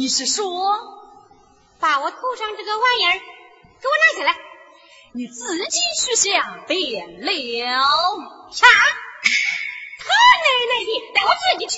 你是说，把我头上这个玩意儿给我拿下来？你自己去下便了。啥？他奶奶的，带我自己去。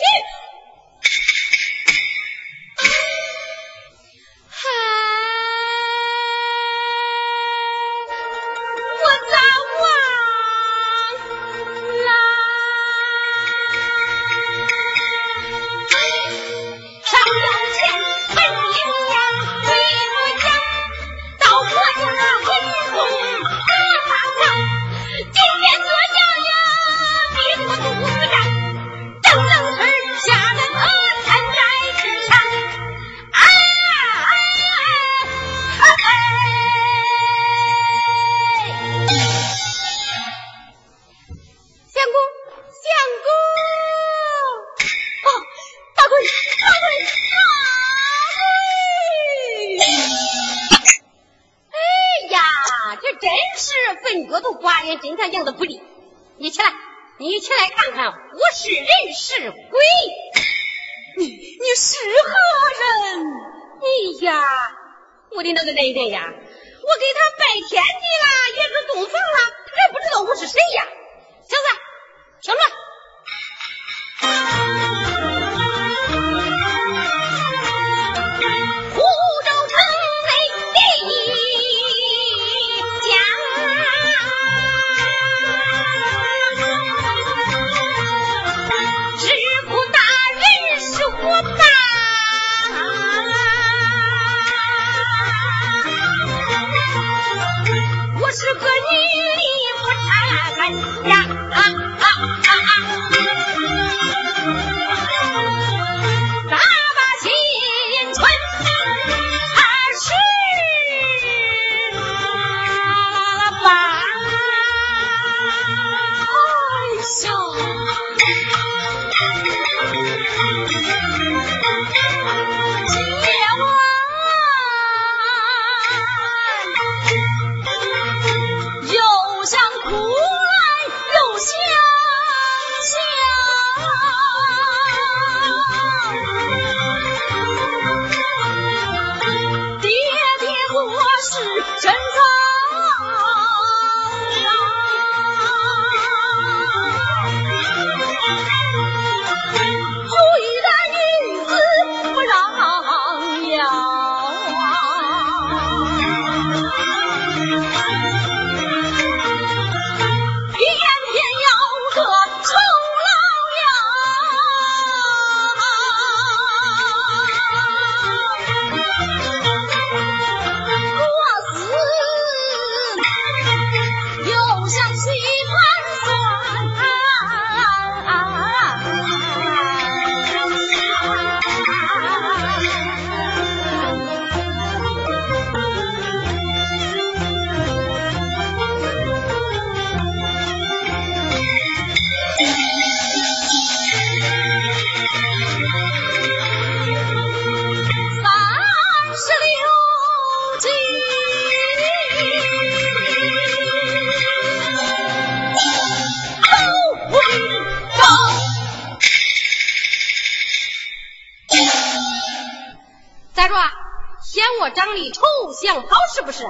我长得丑想跑是不是？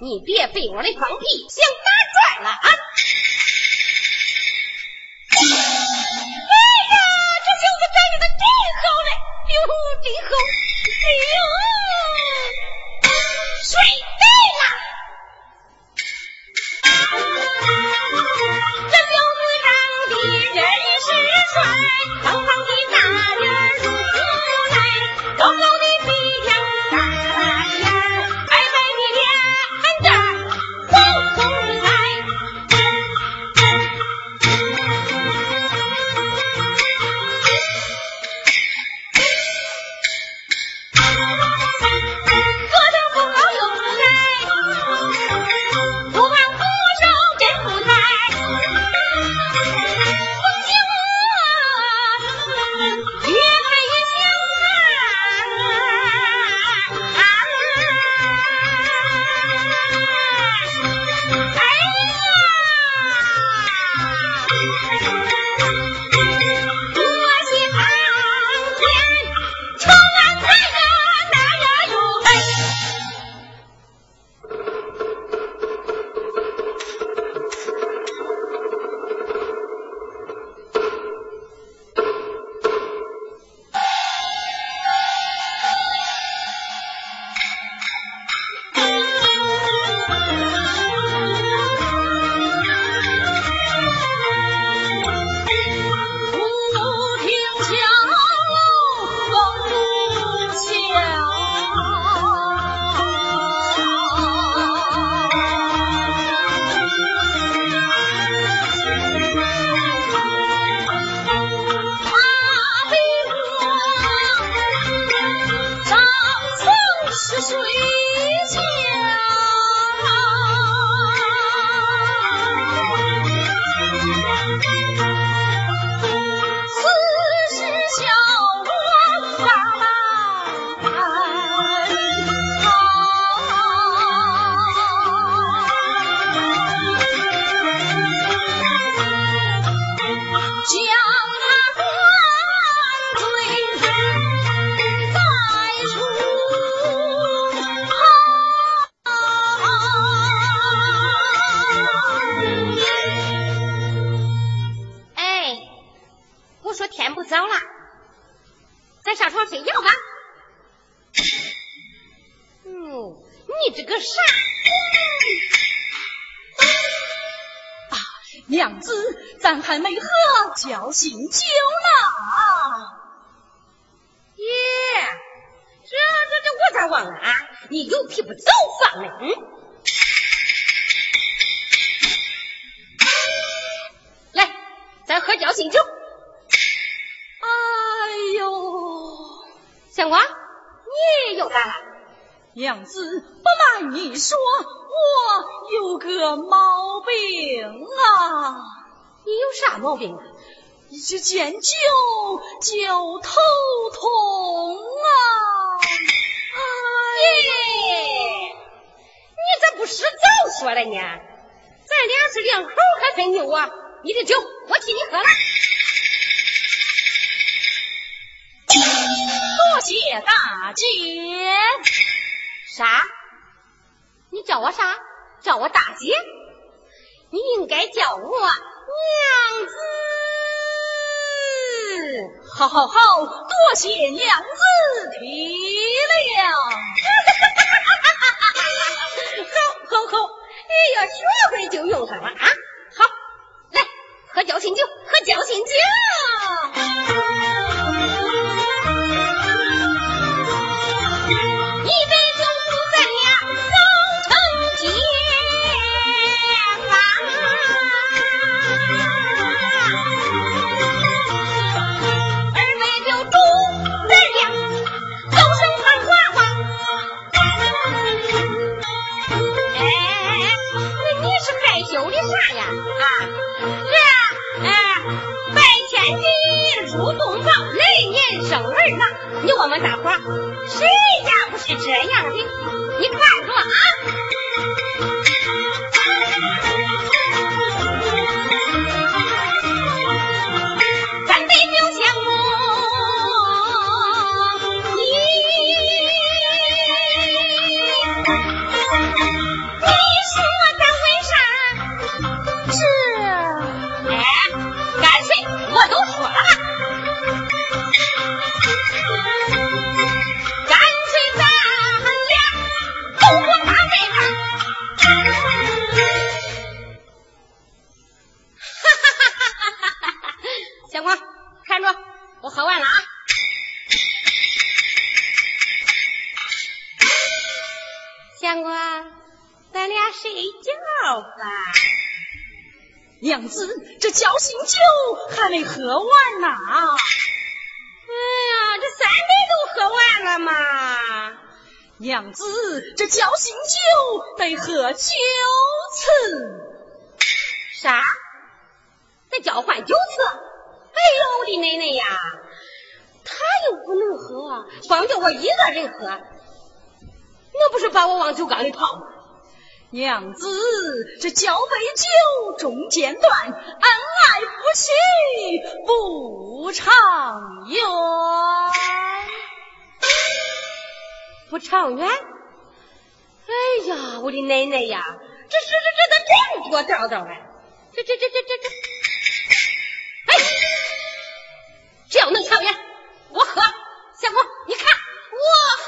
你别被我的放屁想打转了啊！哎呀，这小子长得真好嘞！哟，真好！哎呦，睡对了，这小子长得真是帅。娘子，不瞒你说，我有个毛病啊。你有啥毛病啊？一见酒就头痛啊！耶，你咋不是早说了呢？咱俩是两口还分牛啊！你的酒我替你喝了。多谢大姐。啥？你叫我啥？叫我大姐？你应该叫我娘子。好好好，多谢娘子体谅。好好好，哎呀，学会就用上了啊！好，来喝交心酒，喝交心酒。你入洞房，来年生儿郎？你问问大伙，谁家不是这样的？你看着啊！喝，那不是把我往酒缸里泡吗？娘子，这交杯酒中间断，恩爱夫妻不长远。不长远？哎呀，我的奶奶呀！这这这这这么多道道嘞！这这这这这这，哎，只要能长远，我喝。相公，你看我喝。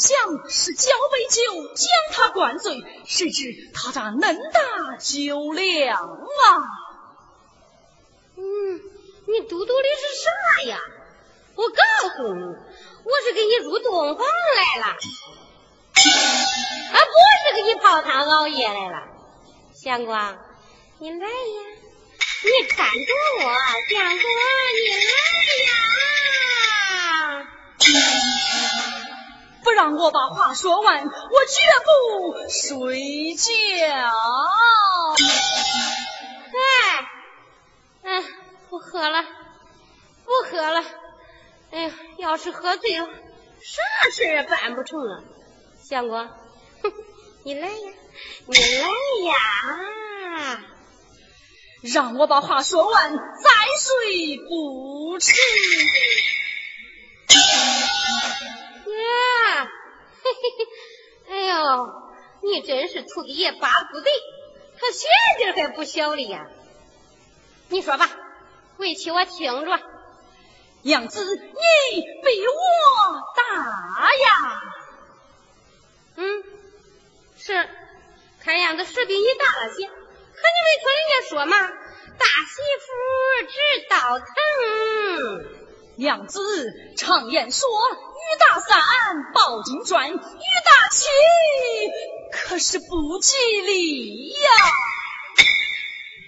想是交杯酒将他灌醉，谁知他咋恁大酒量啊？嗯，你嘟嘟的是啥呀？我告诉你，我是给你入洞房来了，啊，不是给你泡汤熬夜来了。相公，你来呀，你看着我，相公，你来呀。不让我把话说完，我绝不睡觉。哎，嗯，不喝了，不喝了。哎呀，要是喝醉了，啥事也办不成了。相公，你来呀，你来呀，让我把话说完，再睡不迟。啊，嘿嘿嘿，哎呦，你真是土地爷八不对，他心劲还不小哩呀。你说吧，回去我听着。娘子，你比我大呀。嗯，是，看样子是比你大了些。可你没听人家说吗？大媳妇知道疼。娘子，常言说。雨打伞，抱金砖，雨打起，可是不吉利呀！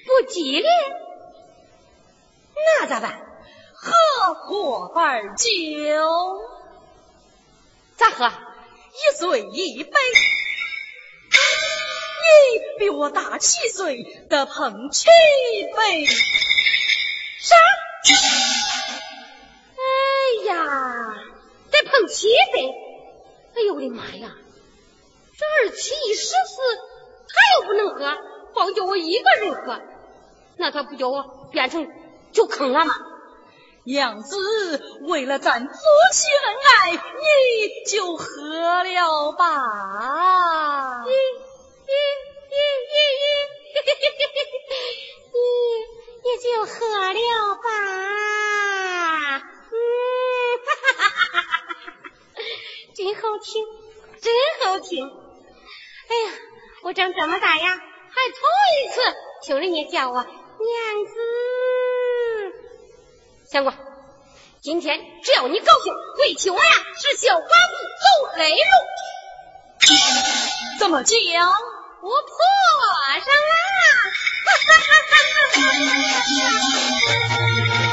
不吉利？那咋办？喝破儿酒，咋喝？一岁一杯。你比我大七岁，得碰七杯。啥？哎呀！得碰七杯，哎呦我的妈呀！这二七一十四，他又不能喝，光叫我一个人喝，那他不叫我变成就坑了吗？娘子，为了咱夫妻恩爱，你就喝了吧。咦咦咦咦咦，嘿嘿嘿嘿嘿，你你就喝了吧。哈哈哈。真好听，真好听！哎呀，我长这么大呀，还头一次听人家叫我娘子。相公，今天只要你高兴，回去我呀是小寡妇走黑路。怎么讲？我破上了！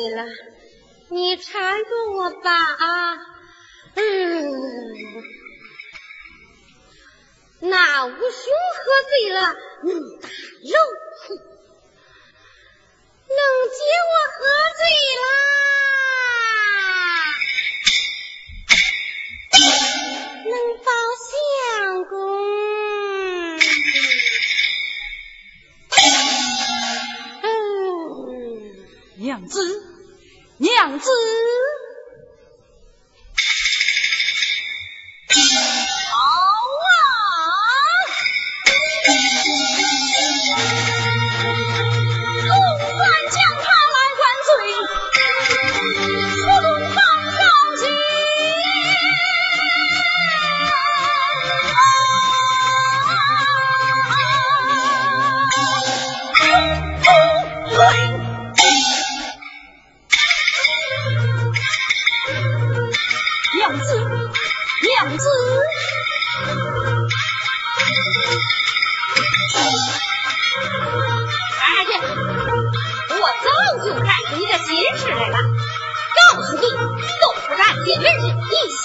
醉了，你搀着我吧啊！嗯，那武兄喝醉了，能打肉裤，能接我喝醉啦，能保相公。嗯，娘子，娘子。二姐，我早就看出你的心思来了，告诉你，我不干，姐妹们一起。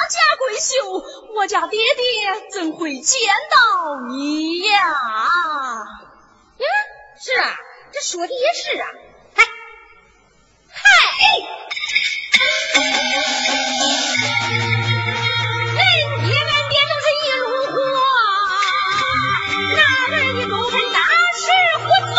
我家闺秀我家爹爹怎会见到你呀。嗯是啊这说的也是啊。嗨嗨人爹人爹都是一路货那边的都是大事混沌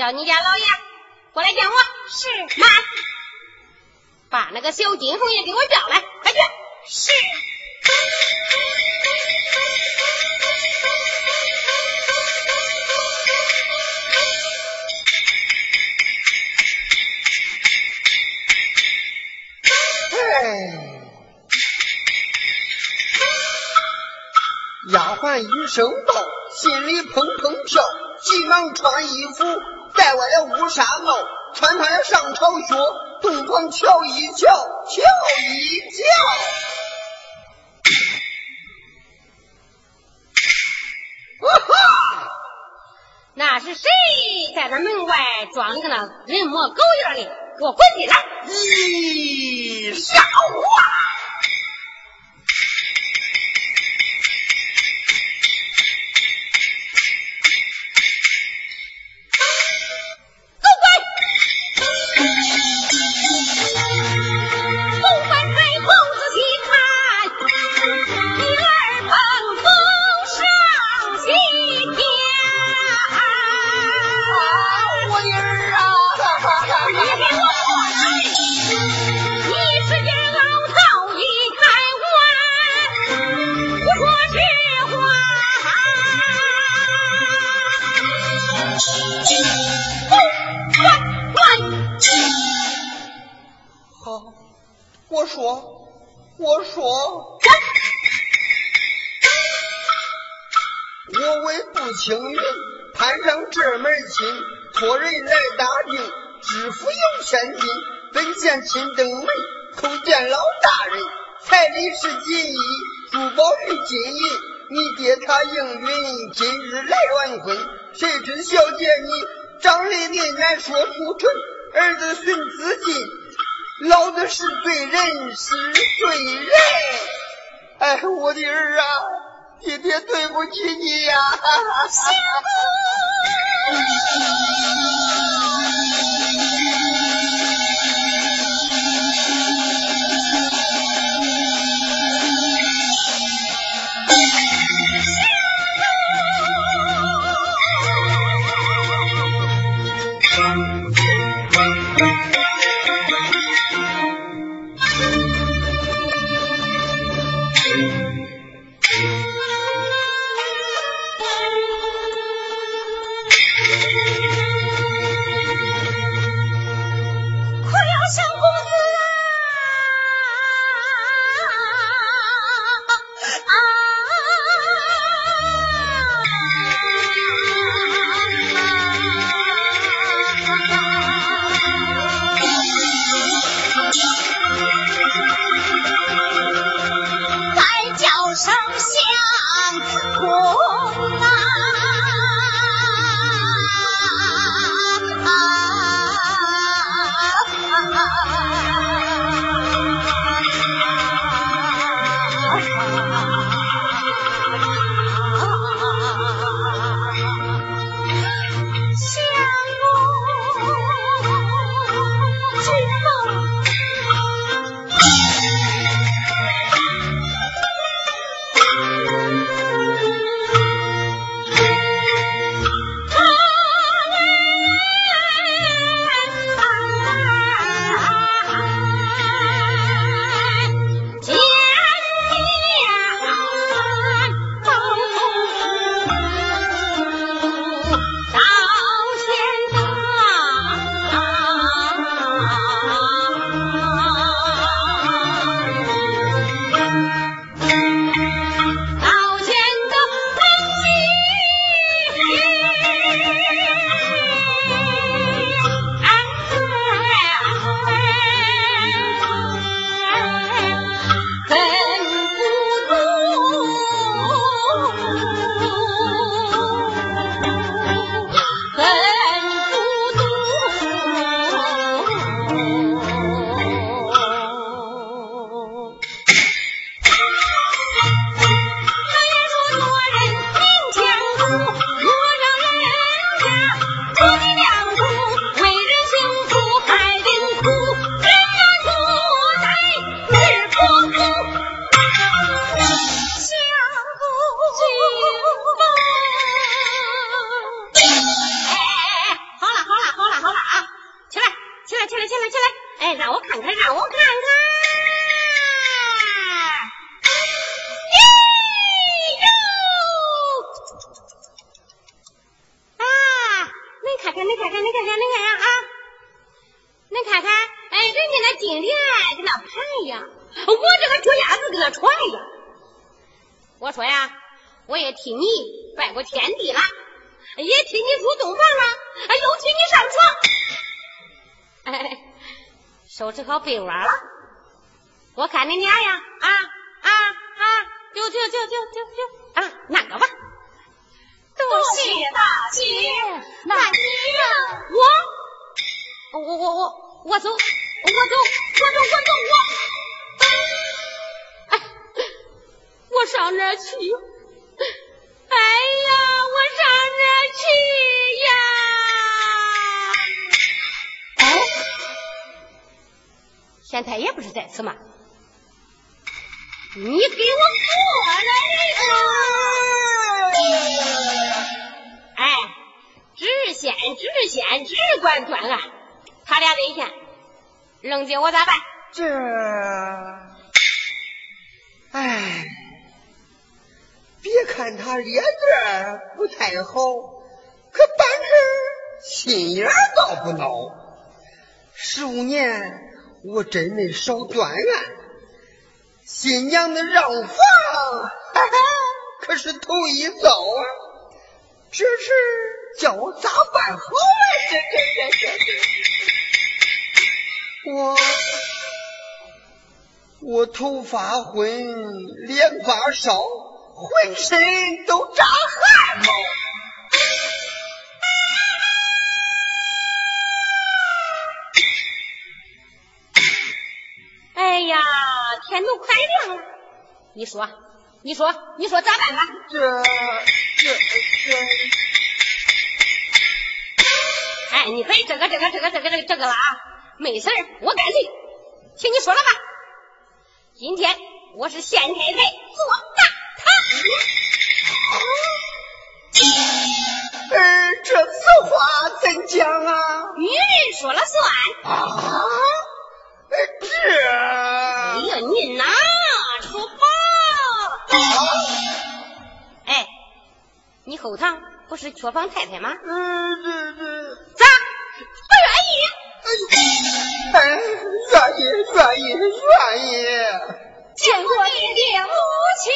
叫你家老爷过来见我。是。妈，把那个小金凤也给我叫来，快去。是。丫鬟一声道，心里砰砰跳，急忙穿衣服在我的屋上帽穿他上朝靴杜光瞧一瞧瞧一瞧那是谁在那门外装的个那人模狗样的？给我滚进来！咦笑话我说我说我为不清云攀上这门亲托人来打听知府有千金本县亲登门叩见老大人彩礼是金银珠宝是金银你爹他应允今日来完婚谁知小姐你长得恁难说不唇儿子寻自尽老子是罪人是罪人。哎我的儿啊爹爹对不起你呀。媳妇收拾好被窝了。真没少断案。新娘子让房，哈哈，可是头一遭啊！这事叫我咋办好啊？这这这这这，我我头发昏，脸发烧，浑身都长汗毛。你说，你说，你说咋办吧？这这这，哎，你别这个这个这个这个这个这个了啊！没事我干脆听你说了吧。今天我是县太太做大堂，儿这此话怎讲啊？女人说了算啊。这，哎呀，你哪？哎，你后堂不是缺房太太吗？嗯，对对。咋？不愿意？哎，愿意，愿意，愿意。见过你的母亲，